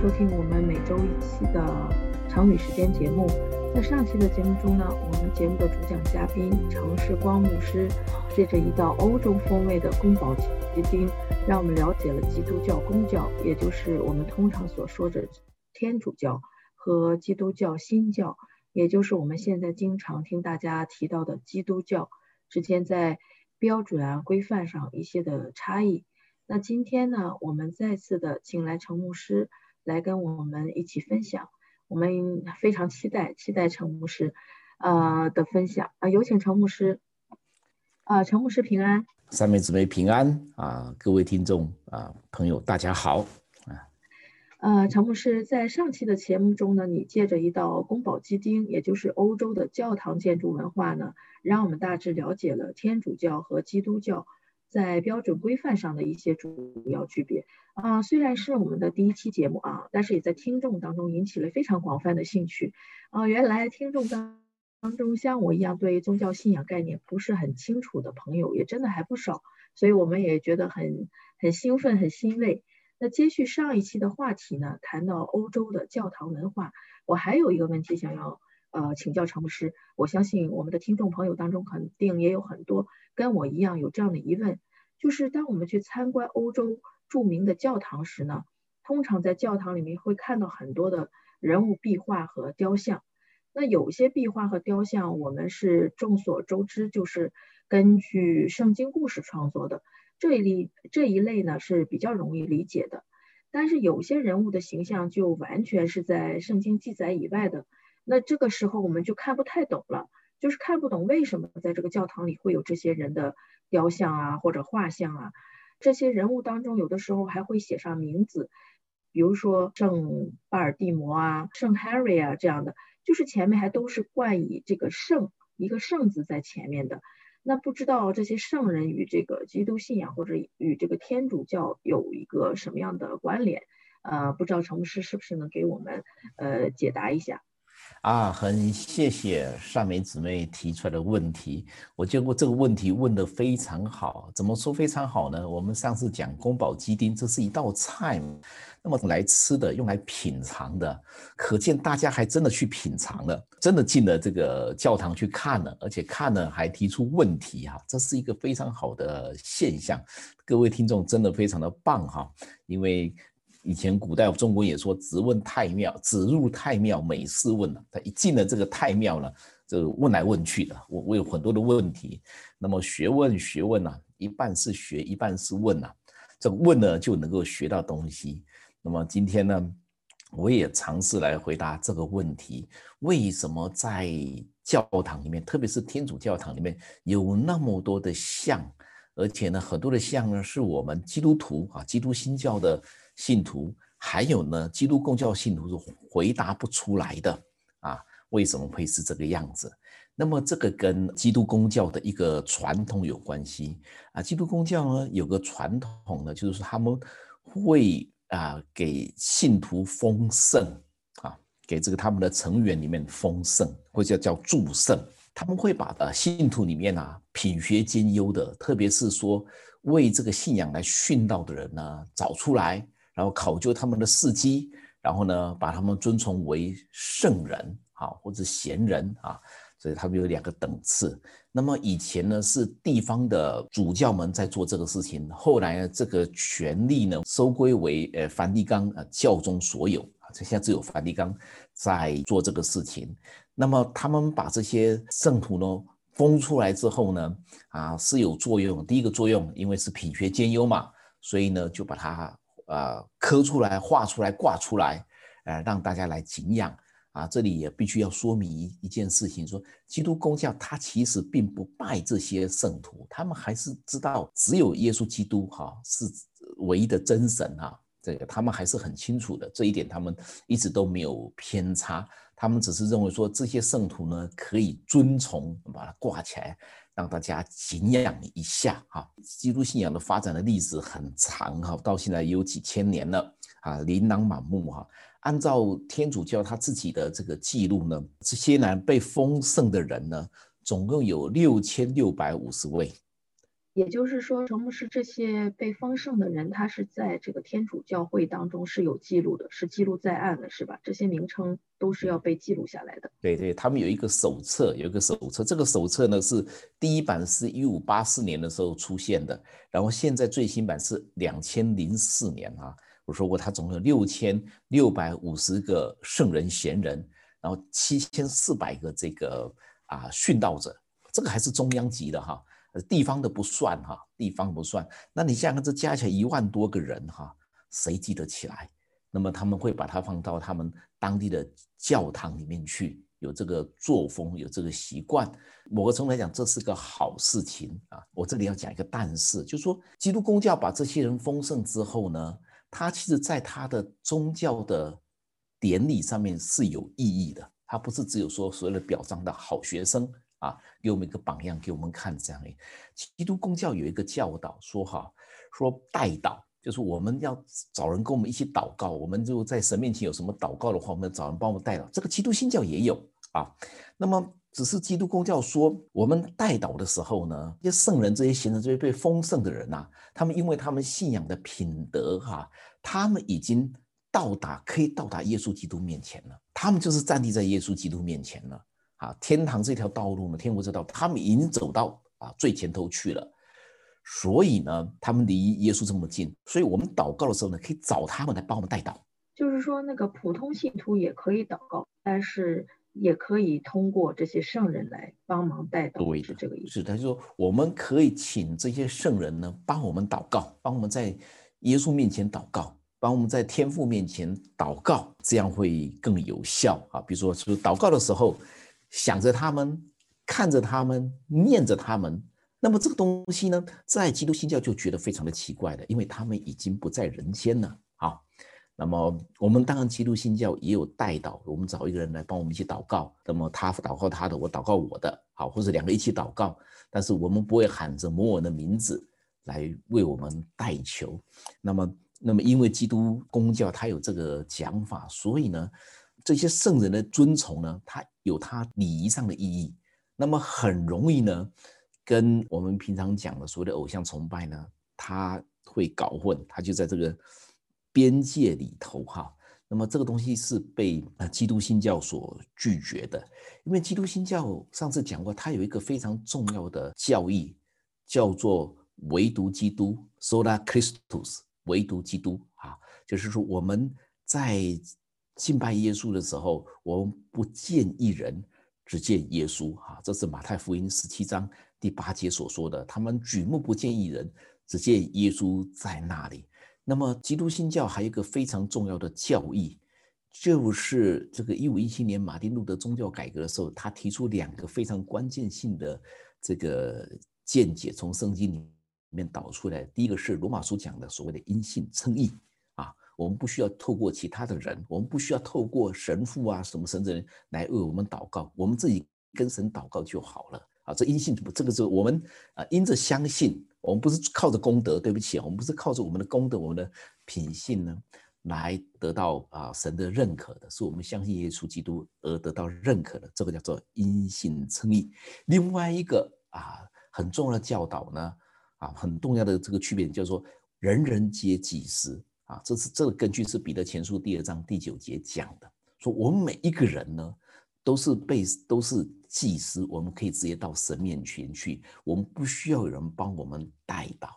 收听我们每周一期的成语时间节目。在上期的节目中呢，我们节目的主讲嘉宾程世光牧师借着一道欧洲风味的宫保鸡丁，让我们了解了基督教公教，也就是我们通常所说的天主教和基督教新教，也就是我们现在经常听大家提到的基督教之间在标准啊规范上一些的差异。那今天呢，我们再次的请来程牧师来跟我们一起分享，我们非常期待期待陈牧师呃的分享。啊，有请陈牧师。啊，陈牧师平安，三妹姊妹平安啊，各位听众啊朋友大家好。啊，呃，陈牧师在上期的节目中呢，你借着一道宫保鸡丁，也就是欧洲的教堂建筑文化呢，让我们大致了解了天主教和基督教。在标准规范上的一些主要区别啊，虽然是我们的第一期节目啊，但是也在听众当中引起了非常广泛的兴趣啊。原来听众当当中像我一样对宗教信仰概念不是很清楚的朋友也真的还不少，所以我们也觉得很很兴奋很欣慰。那接续上一期的话题呢，谈到欧洲的教堂文化，我还有一个问题想要呃请教常牧师，我相信我们的听众朋友当中肯定也有很多。跟我一样有这样的疑问，就是当我们去参观欧洲著名的教堂时呢，通常在教堂里面会看到很多的人物壁画和雕像。那有些壁画和雕像，我们是众所周知，就是根据圣经故事创作的，这一类这一类呢是比较容易理解的。但是有些人物的形象就完全是在圣经记载以外的，那这个时候我们就看不太懂了。就是看不懂为什么在这个教堂里会有这些人的雕像啊，或者画像啊。这些人物当中，有的时候还会写上名字，比如说圣巴尔蒂摩啊、圣 Harry 啊这样的，就是前面还都是冠以这个圣一个圣字在前面的。那不知道这些圣人与这个基督信仰或者与这个天主教有一个什么样的关联？呃，不知道陈牧师是不是能给我们呃解答一下？啊，很谢谢善美姊妹提出来的问题。我觉得这个问题问得非常好。怎么说非常好呢？我们上次讲宫保鸡丁，这是一道菜，那么来吃的，用来品尝的，可见大家还真的去品尝了，真的进了这个教堂去看了，而且看了还提出问题哈，这是一个非常好的现象。各位听众真的非常的棒哈，因为。以前古代中国也说“直问太庙，直入太庙，每事问”了。他一进了这个太庙呢，就问来问去的。我我有很多的问题，那么学问学问呢，一半是学，一半是问呐。这问呢，就能够学到东西。那么今天呢，我也尝试来回答这个问题：为什么在教堂里面，特别是天主教堂里面有那么多的像，而且呢，很多的像呢，是我们基督徒啊，基督新教的。信徒还有呢，基督公教信徒是回答不出来的啊，为什么会是这个样子？那么这个跟基督公教的一个传统有关系啊。基督公教呢有个传统呢，就是说他们会啊给信徒丰盛啊，给这个他们的成员里面丰盛，或者叫祝圣。他们会把呃信徒里面啊品学兼优的，特别是说为这个信仰来殉道的人呢找出来。然后考究他们的事迹，然后呢，把他们尊崇为圣人啊，或者贤人啊，所以他们有两个等次。那么以前呢，是地方的主教们在做这个事情，后来呢，这个权力呢收归为呃梵蒂冈啊教宗所有啊，这现在只有梵蒂冈在做这个事情。那么他们把这些圣徒呢封出来之后呢，啊是有作用。第一个作用，因为是品学兼优嘛，所以呢就把他。呃，刻出来、画出来、挂出来，呃，让大家来敬仰啊。这里也必须要说明一一件事情：说基督公教他其实并不拜这些圣徒，他们还是知道只有耶稣基督哈是唯一的真神啊。这个他们还是很清楚的，这一点他们一直都没有偏差。他们只是认为说这些圣徒呢可以遵从，把它挂起来。让大家敬仰一下哈，基督信仰的发展的历史很长哈，到现在也有几千年了啊，琳琅满目哈。按照天主教他自己的这个记录呢，这些呢被封圣的人呢，总共有六千六百五十位，也就是说，陈牧师这些被封圣的人，他是在这个天主教会当中是有记录的，是记录在案的，是吧？这些名称都是要被记录下来的。对对，他们有一个手册，有一个手册。这个手册呢是第一版是一五八四年的时候出现的，然后现在最新版是两千零四年啊。我说过，他总共有六千六百五十个圣人贤人，然后七千四百个这个啊殉道者，这个还是中央级的哈。地方的不算哈，地方不算。那你想想，这加起来一万多个人哈，谁记得起来？那么他们会把它放到他们当地的教堂里面去，有这个作风，有这个习惯。某个程度来讲，这是个好事情啊。我这里要讲一个但是，就是说，基督公教把这些人封圣之后呢，他其实在他的宗教的典礼上面是有意义的，他不是只有说所谓的表彰的好学生。啊，给我们一个榜样，给我们看这样。基督公教有一个教导说哈，说代祷，就是我们要找人跟我们一起祷告。我们就在神面前有什么祷告的话，我们找人帮我们代祷。这个基督新教也有啊。那么只是基督公教说，我们代祷的时候呢，这些圣人、这些贤人、这些被封圣的人呐，他们因为他们信仰的品德哈，他们已经到达可以到达耶稣基督面前了。他们就是站立在耶稣基督面前了。啊，天堂这条道路呢，天国这道，他们已经走到啊最前头去了，所以呢，他们离耶稣这么近，所以我们祷告的时候呢，可以找他们来帮我们带祷。就是说，那个普通信徒也可以祷告，但是也可以通过这些圣人来帮忙带祷。对，是这个意思。是他就说，我们可以请这些圣人呢，帮我们祷告，帮我们在耶稣面前祷告，帮我们在天父面前祷告，这样会更有效啊。比如说，是祷告的时候。想着他们，看着他们，念着他们，那么这个东西呢，在基督新教就觉得非常的奇怪的，因为他们已经不在人间了。好，那么我们当然基督新教也有代祷，我们找一个人来帮我们一起祷告，那么他祷告他的，我祷告我的，好，或者两个一起祷告，但是我们不会喊着某人的名字来为我们代求。那么，那么因为基督公教他有这个讲法，所以呢。这些圣人的尊崇呢，它有它礼仪上的意义，那么很容易呢，跟我们平常讲的所谓的偶像崇拜呢，它会搞混，它就在这个边界里头哈。那么这个东西是被呃基督新教所拒绝的，因为基督新教上次讲过，它有一个非常重要的教义，叫做唯独基督 （Sola Christus），唯独基督啊，就是说我们在。敬拜耶稣的时候，我们不见一人，只见耶稣。哈，这是马太福音十七章第八节所说的。他们举目不见一人，只见耶稣在那里。那么，基督新教还有一个非常重要的教义，就是这个一五一七年马丁路德宗教改革的时候，他提出两个非常关键性的这个见解，从圣经里面导出来。第一个是罗马书讲的所谓的因信称义。我们不需要透过其他的人，我们不需要透过神父啊什么神人来为我们祷告，我们自己跟神祷告就好了啊。这因信这个是我们啊因着相信，我们不是靠着功德，对不起啊，我们不是靠着我们的功德，我们的品性呢来得到啊神的认可的，是我们相信耶稣基督而得到认可的，这个叫做因信称义。另外一个啊很重要的教导呢啊很重要的这个区别叫做人人皆祭司。啊，这是这个根据是彼得前书第二章第九节讲的，说我们每一个人呢，都是被都是祭司，我们可以直接到神面前去，我们不需要有人帮我们带祷，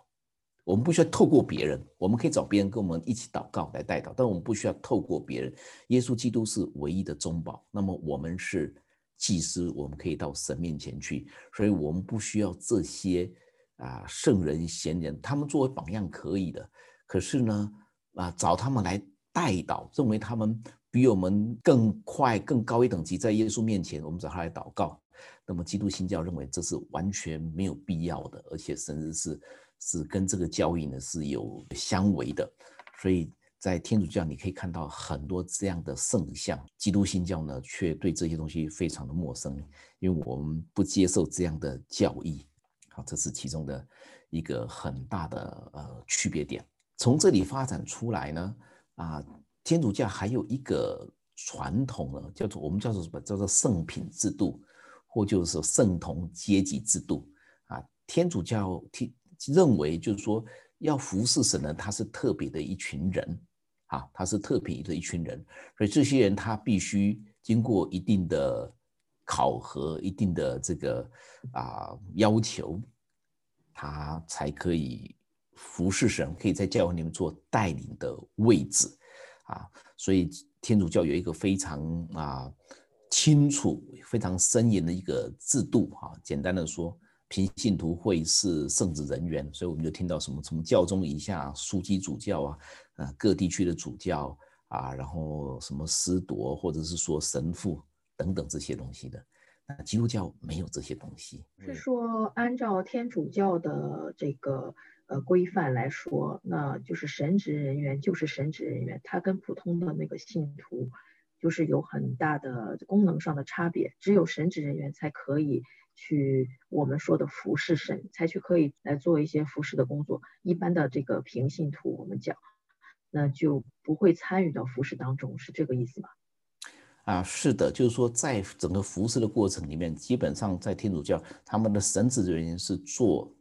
我们不需要透过别人，我们可以找别人跟我们一起祷告来带祷，但我们不需要透过别人。耶稣基督是唯一的中保，那么我们是祭司，我们可以到神面前去，所以我们不需要这些啊圣人贤人，他们作为榜样可以的，可是呢？啊，找他们来代祷，认为他们比我们更快、更高一等级，在耶稣面前，我们找他来祷告。那么基督新教认为这是完全没有必要的，而且甚至是是跟这个教义呢是有相违的。所以在天主教，你可以看到很多这样的圣像，基督新教呢却对这些东西非常的陌生，因为我们不接受这样的教义。好，这是其中的一个很大的呃区别点。从这里发展出来呢，啊，天主教还有一个传统呢，叫做我们叫做什么？叫做圣品制度，或就是圣童阶级制度啊。天主教天认为就是说要服侍神呢，他是特别的一群人，啊，他是特别的一群人，所以这些人他必须经过一定的考核、一定的这个啊要求，他才可以服侍神，可以在教会里面做带领的位置，啊，所以天主教有一个非常啊清楚、非常森严的一个制度，哈，简单的说。平信徒会是圣职人员，所以我们就听到什么从教宗以下枢机主教啊，呃各地区的主教啊，然后什么司铎或者是说神父等等这些东西的。那基督教没有这些东西，是说按照天主教的这个呃规范来说，那就是神职人员就是神职人员，他跟普通的那个信徒就是有很大的功能上的差别，只有神职人员才可以。去我们说的服侍神，才去可以来做一些服侍的工作。一般的这个平信徒，我们讲，那就不会参与到服侍当中，是这个意思吗？啊，是的，就是说在整个服侍的过程里面，基本上在天主教，他们的神职人员是做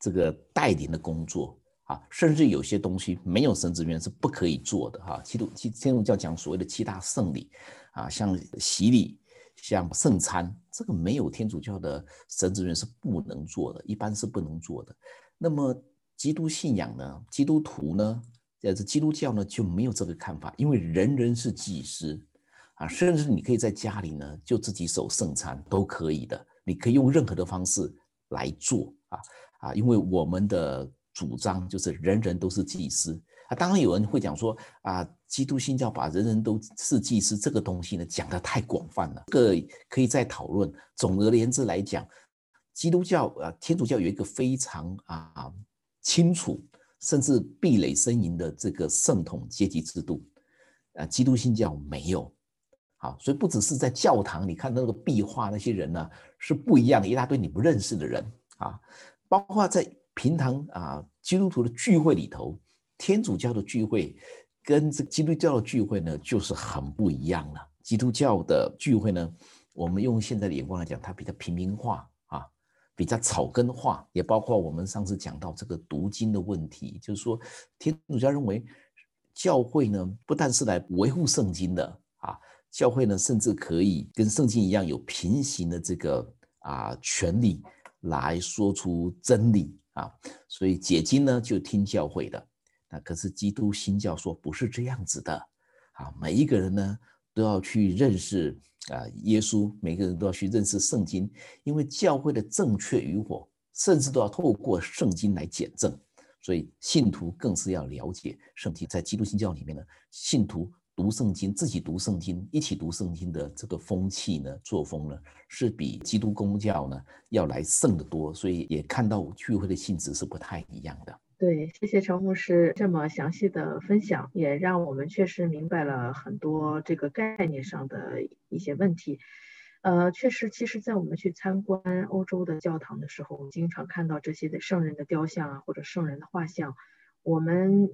这个带领的工作啊，甚至有些东西没有神职员是不可以做的哈。基督基天主教讲所谓的七大圣礼啊，像洗礼。像圣餐，这个没有天主教的神职员是不能做的，一般是不能做的。那么基督信仰呢？基督徒呢？呃，这基督教呢就没有这个看法，因为人人是祭司啊，甚至你可以在家里呢就自己守圣餐都可以的，你可以用任何的方式来做啊啊，因为我们的主张就是人人都是祭司。啊，当然有人会讲说啊，基督新教把人人都是祭司这个东西呢讲的太广泛了，这个可以再讨论。总而言之来讲，基督教啊，天主教有一个非常啊清楚，甚至壁垒森严的这个圣统阶级制度，啊，基督新教没有。好，所以不只是在教堂，你看那个壁画那些人呢是不一样的，一大堆你不认识的人啊，包括在平常啊基督徒的聚会里头。天主教的聚会跟这基督教的聚会呢，就是很不一样了。基督教的聚会呢，我们用现在的眼光来讲，它比较平民化啊，比较草根化，也包括我们上次讲到这个读经的问题，就是说天主教认为教会呢，不但是来维护圣经的啊，教会呢，甚至可以跟圣经一样有平行的这个啊权利来说出真理啊，所以解经呢就听教会的。那可是基督新教说不是这样子的，啊，每一个人呢都要去认识啊耶稣，每个人都要去认识圣经，因为教会的正确与否，甚至都要透过圣经来检证，所以信徒更是要了解圣经。在基督新教里面呢，信徒读圣经，自己读圣经，一起读圣经的这个风气呢，作风呢，是比基督公教呢要来盛得多，所以也看到聚会的性质是不太一样的。对，谢谢陈牧师这么详细的分享，也让我们确实明白了很多这个概念上的一些问题。呃，确实，其实，在我们去参观欧洲的教堂的时候，我们经常看到这些的圣人的雕像啊，或者圣人的画像。我们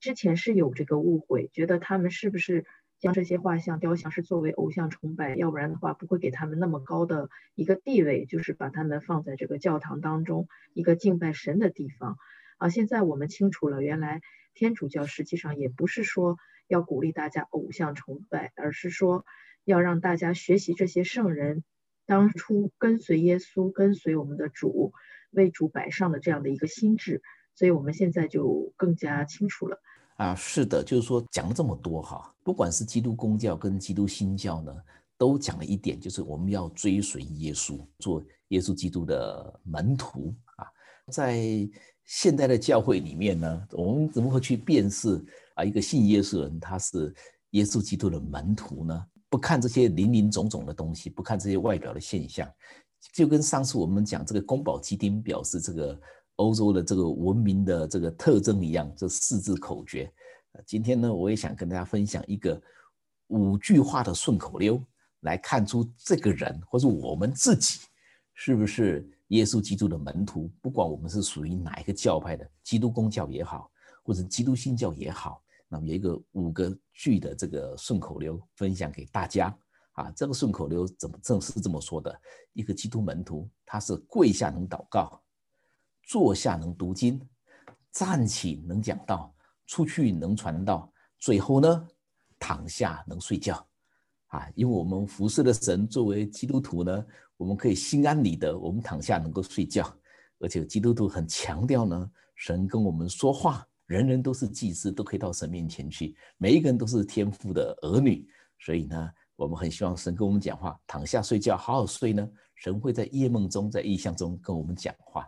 之前是有这个误会，觉得他们是不是将这些画像、雕像是作为偶像崇拜，要不然的话不会给他们那么高的一个地位，就是把他们放在这个教堂当中一个敬拜神的地方。啊，现在我们清楚了，原来天主教实际上也不是说要鼓励大家偶像崇拜，而是说要让大家学习这些圣人当初跟随耶稣、跟随我们的主为主摆上的这样的一个心智，所以我们现在就更加清楚了。啊，是的，就是说讲了这么多哈，不管是基督公教跟基督新教呢，都讲了一点，就是我们要追随耶稣，做耶稣基督的门徒啊，在。现代的教会里面呢，我们怎么会去辨识啊一个信耶稣人他是耶稣基督的门徒呢？不看这些林林总总的东西，不看这些外表的现象，就跟上次我们讲这个宫保鸡丁表示这个欧洲的这个文明的这个特征一样，这四字口诀。今天呢，我也想跟大家分享一个五句话的顺口溜，来看出这个人或者我们自己是不是。耶稣基督的门徒，不管我们是属于哪一个教派的，基督公教也好，或者基督新教也好，那么有一个五个句的这个顺口溜分享给大家啊。这个顺口溜怎么正是这么说的？一个基督门徒，他是跪下能祷告，坐下能读经，站起能讲道，出去能传道，最后呢，躺下能睡觉。啊，因为我们服侍的神，作为基督徒呢，我们可以心安理得，我们躺下能够睡觉。而且基督徒很强调呢，神跟我们说话，人人都是祭司，都可以到神面前去，每一个人都是天父的儿女。所以呢，我们很希望神跟我们讲话，躺下睡觉，好好睡呢。神会在夜梦中，在意象中跟我们讲话。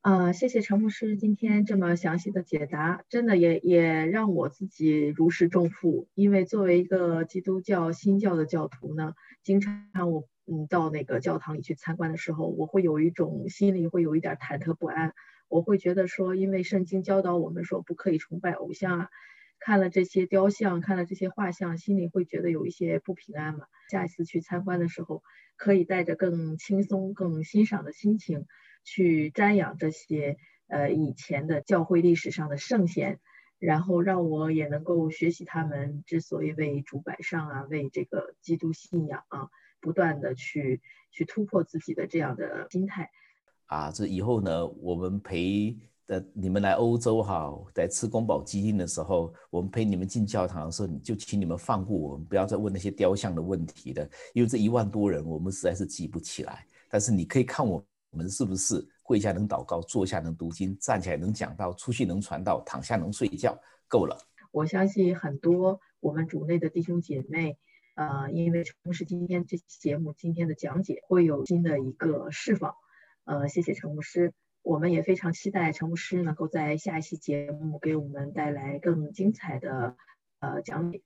啊，呃，谢谢陈牧师今天这么详细的解答，真的也也让我自己如释重负。因为作为一个基督教新教的教徒呢，经常我。嗯，到那个教堂里去参观的时候，我会有一种心里会有一点忐忑不安。我会觉得说，因为圣经教导我们说不可以崇拜偶像啊，看了这些雕像，看了这些画像，心里会觉得有一些不平安嘛。下一次去参观的时候，可以带着更轻松、更欣赏的心情去瞻仰这些呃以前的教会历史上的圣贤，然后让我也能够学习他们之所以为主摆上啊，为这个基督信仰啊。不断的去去突破自己的这样的心态，啊，这以后呢，我们陪的你们来欧洲哈，在吃宫保鸡丁的时候，我们陪你们进教堂的时候，你就请你们放过我们，不要再问那些雕像的问题的，因为这一万多人，我们实在是记不起来。但是你可以看我我们是不是跪下能祷告，坐下能读经，站起来能讲道，出去能传道，躺下能睡觉，够了。我相信很多我们主内的弟兄姐妹。呃，因为陈牧师今天这期节目今天的讲解会有新的一个释放，呃，谢谢陈牧师，我们也非常期待陈牧师能够在下一期节目给我们带来更精彩的呃讲解，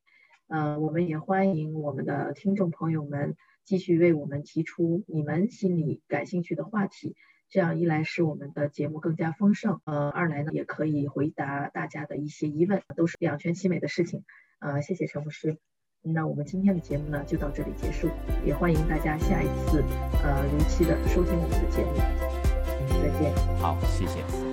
呃，我们也欢迎我们的听众朋友们继续为我们提出你们心里感兴趣的话题，这样一来使我们的节目更加丰盛，呃，二来呢也可以回答大家的一些疑问，都是两全其美的事情，呃，谢谢陈牧师。那我们今天的节目呢，就到这里结束。也欢迎大家下一次，呃，如期的收听我们的节目。嗯再见。好，谢谢。